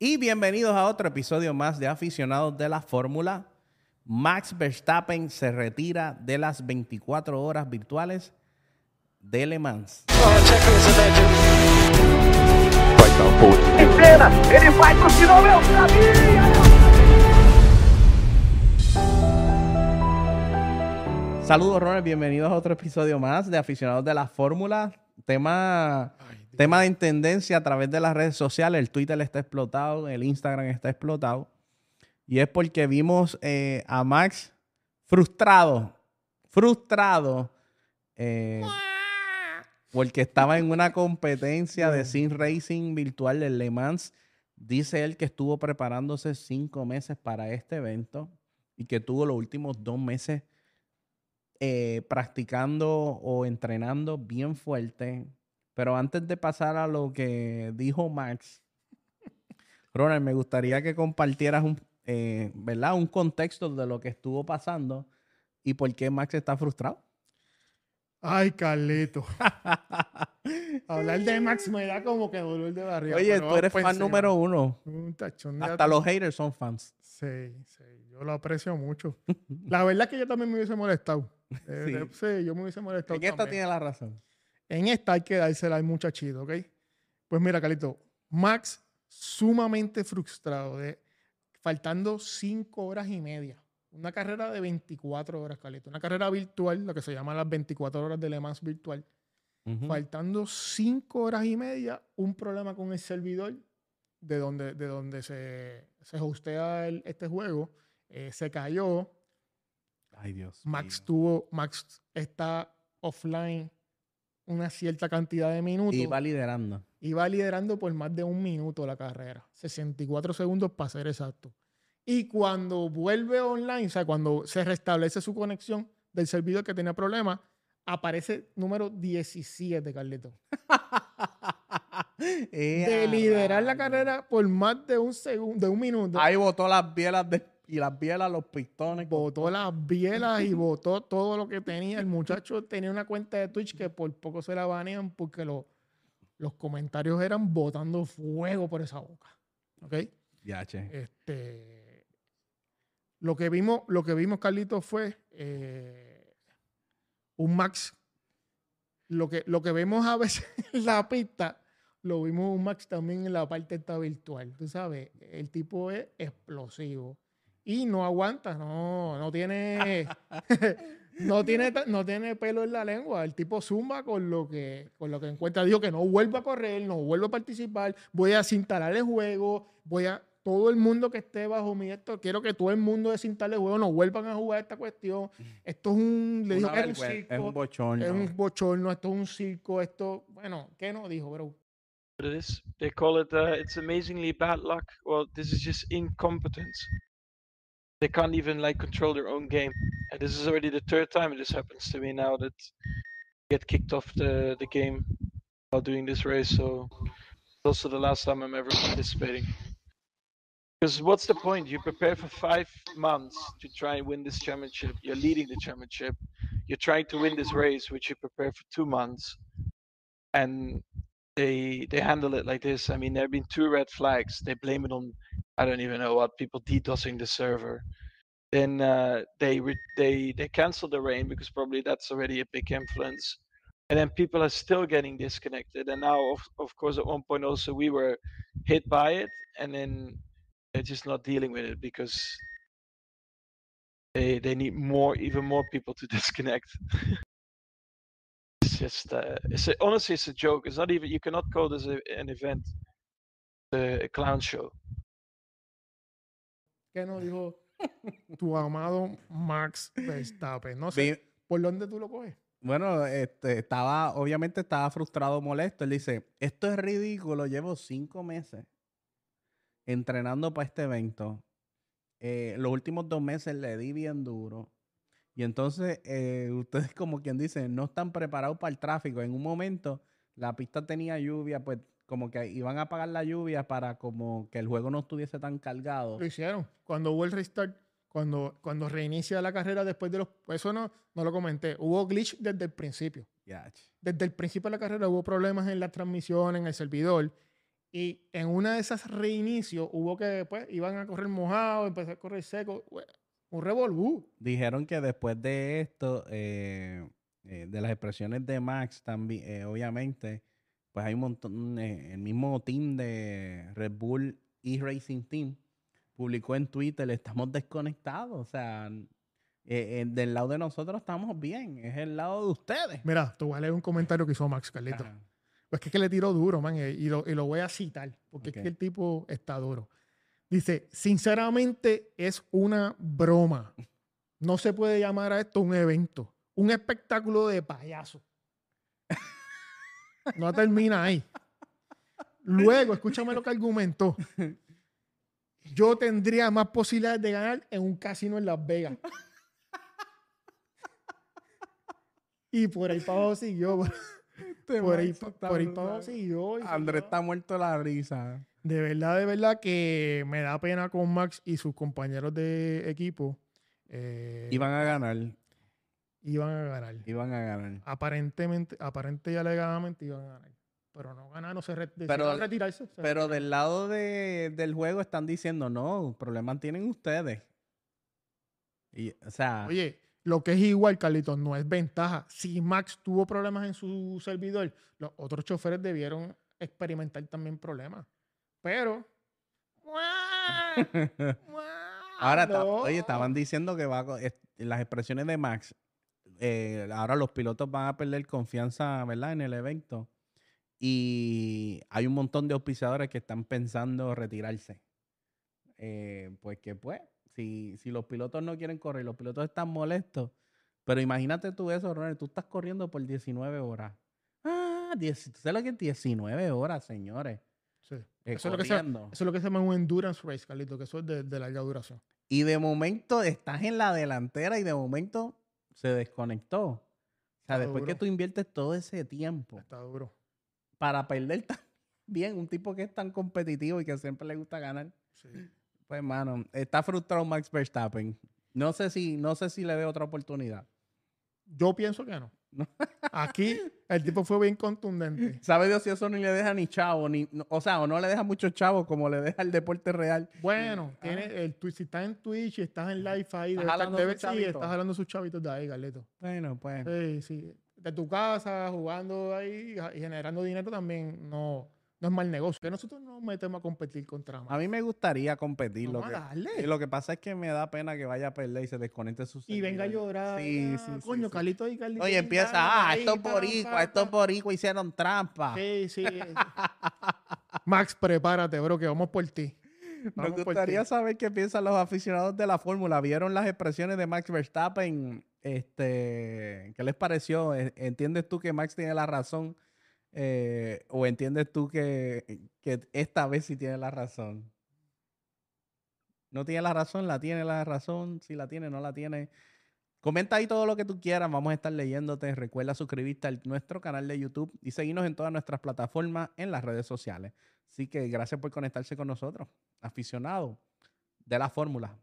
Y bienvenidos a otro episodio más de Aficionados de la Fórmula. Max Verstappen se retira de las 24 horas virtuales de Le Mans. Saludos, Ronald. Bienvenidos a otro episodio más de Aficionados de la Fórmula. Tema, tema de tendencia a través de las redes sociales. El Twitter está explotado, el Instagram está explotado. Y es porque vimos eh, a Max frustrado, frustrado, eh, porque estaba en una competencia de sim racing virtual de Le Mans. Dice él que estuvo preparándose cinco meses para este evento y que tuvo los últimos dos meses eh, practicando o entrenando bien fuerte. Pero antes de pasar a lo que dijo Max, Ronald, me gustaría que compartieras un, eh, ¿verdad? un contexto de lo que estuvo pasando y por qué Max está frustrado. Ay, Carlito. Hablar de Max me da como que dolor de barriga. Oye, tú eres pues fan número uno. un tachón de Hasta los haters son fans. Sí, sí, yo lo aprecio mucho. La verdad es que yo también me hubiese molestado. Eh, Sí. yo me hubiese molestado. En esta tiene la razón. En esta hay que dársela al muchachito, ¿ok? Pues mira, Carlito, Max sumamente frustrado, de, faltando cinco horas y media. Una carrera de 24 horas, Carlito. Una carrera virtual, lo que se llama las 24 horas de Le Mans virtual. Faltando cinco horas y media, un problema con el servidor de donde, de donde se, se hostea el- este juego. eh, se cayó. Ay, Dios. Max mío. tuvo, Max está offline una cierta cantidad de minutos. Y va liderando. Iba liderando por más de un minuto la carrera. 64 segundos para ser exacto. Y cuando vuelve online, o sea, cuando se restablece su conexión del servidor que tenía problemas, aparece número 17, Carlito. De liderar la carrera por más de un segundo, de un minuto. Ahí botó las bielas de- y las bielas, los pistones. Botó las bielas y botó todo lo que tenía. El muchacho tenía una cuenta de Twitch que por poco se la banean porque lo- los comentarios eran botando fuego por esa boca. ¿Ok? Ya, che. Este, lo que vimos, lo que vimos, Carlitos, fue eh, un Max. Lo que, lo que vemos a veces en la pista, lo vimos un Max también en la parte esta virtual. Tú sabes, el tipo es explosivo. Y no aguanta, no, no tiene, no tiene, no tiene pelo en la lengua. El tipo zumba con lo que, con lo que encuentra. Dijo que no vuelva a correr, no vuelva a participar, voy a desinstalar el juego, voy a, todo el mundo que esté bajo mi esto, quiero que todo el mundo desinstale el juego, no vuelvan a jugar esta cuestión. Esto es un, le dijo que era un circo, es un bochorno. es un bochorno, esto es un circo, esto, bueno, ¿qué no dijo, bro? what it is. They call it uh, it's amazingly bad luck. Well, this is just incompetence. They can't even like control their own game. And this is already the third time this happens to me now that I get kicked off the the game while doing this race. So it's also the last time I'm ever participating. Because what's the point? You prepare for five months to try and win this championship. You're leading the championship. You're trying to win this race, which you prepare for two months, and they they handle it like this. I mean, there have been two red flags. They blame it on I don't even know what people DDoSing the server. Then uh, they re- they they cancel the rain because probably that's already a big influence. And then people are still getting disconnected. And now, of, of course, at one point also we were hit by it, and then they're just not dealing with it because they they need more, even more people to disconnect. It's just, uh, it's a, honestly, it's a joke. It's not even you cannot call this a, an event, a, a clown show. ¿Qué no dijo tu amado Max Verstappen? No sé, ¿por dónde tú lo coges? Bueno, este, estaba, obviamente estaba frustrado, molesto. Él dice, esto es ridículo, llevo cinco meses entrenando para este evento. Eh, los últimos dos meses le di bien duro. Y entonces, eh, ustedes como quien dice, no están preparados para el tráfico. En un momento, la pista tenía lluvia, pues como que iban a apagar la lluvia para como que el juego no estuviese tan cargado. Lo hicieron. Cuando hubo el restart, cuando, cuando reinicia la carrera después de los... Eso no, no lo comenté. Hubo glitch desde el principio. Desde el principio de la carrera hubo problemas en la transmisión, en el servidor. Y en una de esas reinicios hubo que, pues, iban a correr mojado, empezar a correr seco. Un revolú. Dijeron que después de esto, eh, eh, de las expresiones de Max también, eh, obviamente, pues hay un montón, el mismo team de Red Bull e Racing Team publicó en Twitter, estamos desconectados, o sea, del lado de nosotros estamos bien, es el lado de ustedes. Mira, te voy a leer un comentario que hizo Max Carlito. Ajá. Pues que es que le tiró duro, man, y lo, y lo voy a citar, porque es que el tipo está duro. Dice, sinceramente es una broma. No se puede llamar a esto un evento, un espectáculo de payaso. No termina ahí. Luego, escúchame lo que argumentó. Yo tendría más posibilidades de ganar en un casino en Las Vegas. Y por ahí para abajo siguió. Por ahí, por ahí para abajo siguió. Andrés está muerto de la risa. De verdad, de verdad que me da pena con Max y sus compañeros de equipo. eh, Iban a ganar, iban a ganar. iban a ganar. Aparentemente, aparente y alegadamente iban a ganar. Pero no ganaron, se re- Pero- retirarse. se Pero del lado de- del juego están diciendo, no, problemas tienen ustedes. Y, o sea, Oye, lo que es igual, Carlitos, no es ventaja. Si Max tuvo problemas en su servidor, los otros choferes debieron experimentar también problemas. Pero. ahora, no. oye, estaban diciendo que va, a las expresiones de Max, eh, ahora los pilotos van a perder confianza, ¿verdad? En el evento. Y hay un montón de auspiciadores que están pensando retirarse. Eh, pues que pues, si, si los pilotos no quieren correr, los pilotos están molestos. Pero imagínate tú eso, Ronald, tú estás corriendo por 19 horas. Ah, 10, ¿tú sabes lo que es 19 horas, señores? Sí. Eh, Eso, es lo que se, eso es lo que se llama un endurance race, Carlitos, que eso es de, de larga duración. Y de momento estás en la delantera y de momento se desconectó. O sea, Está después que tú inviertes todo ese tiempo Está duro. para perder tan bien, un tipo que es tan competitivo y que siempre le gusta ganar. Sí. Pues, mano, está frustrado Max Verstappen. No sé si, no sé si le dé otra oportunidad. Yo pienso que no. No. Aquí el tipo fue bien contundente. Sabe Dios si eso ni le deja ni chavo, ni, no- o sea, o no le deja mucho chavo como le deja el deporte real. Bueno, Ah. tiene el, si estás en Twitch y estás en live ahí, estar- jalando debe- sí, estás hablando sus chavitos de ahí, Carleto. Bueno, pues. Sí, sí. De tu casa, jugando ahí y generando dinero también no, no es mal negocio. Que nosotros no nos metemos a competir contra más. A mí me gustaría competir. Lo Vamos que, a darle. y lo que pasa es que me da pena que vaya a perder y se desconecte su Y venga a llorar. Sí, sí, sí, Coño, sí. Carlito y Carlito. Oye, empieza, ah, estos boricuas, estos boricuas hicieron trampa. Sí, sí. Max, prepárate, bro, que vamos por ti. Nos Vamos por gustaría saber qué piensan los aficionados de la fórmula. ¿Vieron las expresiones de Max Verstappen? Este, ¿Qué les pareció? E- ¿Entiendes tú que Max tiene la razón? Eh, ¿O entiendes tú que, que esta vez sí tiene la razón? No tiene la razón, la tiene la razón, si la tiene, no la tiene. Comenta ahí todo lo que tú quieras, vamos a estar leyéndote. Recuerda suscribirte a nuestro canal de YouTube y seguirnos en todas nuestras plataformas en las redes sociales. Así que gracias por conectarse con nosotros, aficionado de la fórmula.